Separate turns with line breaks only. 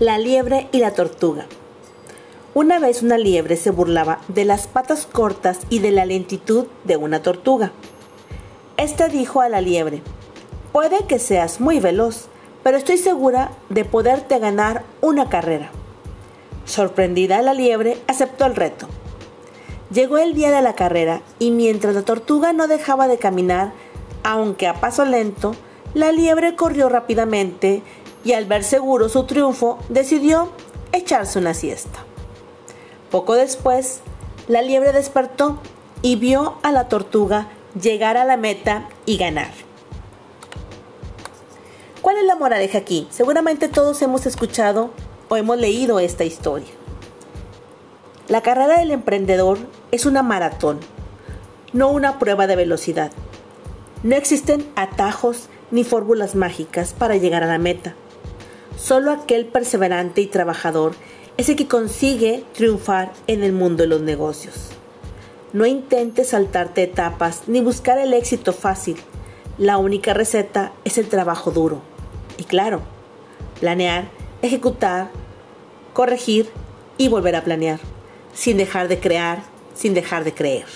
La liebre y la tortuga. Una vez una liebre se burlaba de las patas cortas y de la lentitud de una tortuga. Este dijo a la liebre, puede que seas muy veloz, pero estoy segura de poderte ganar una carrera. Sorprendida la liebre aceptó el reto. Llegó el día de la carrera y mientras la tortuga no dejaba de caminar, aunque a paso lento, la liebre corrió rápidamente y al ver seguro su triunfo decidió echarse una siesta. Poco después, la liebre despertó y vio a la tortuga llegar a la meta y ganar. ¿Cuál es la moraleja aquí? Seguramente todos hemos escuchado o hemos leído esta historia. La carrera del emprendedor es una maratón, no una prueba de velocidad. No existen atajos ni fórmulas mágicas para llegar a la meta. Solo aquel perseverante y trabajador es el que consigue triunfar en el mundo de los negocios. No intentes saltarte etapas ni buscar el éxito fácil. La única receta es el trabajo duro. Y claro, planear, ejecutar, corregir y volver a planear, sin dejar de crear, sin dejar de creer.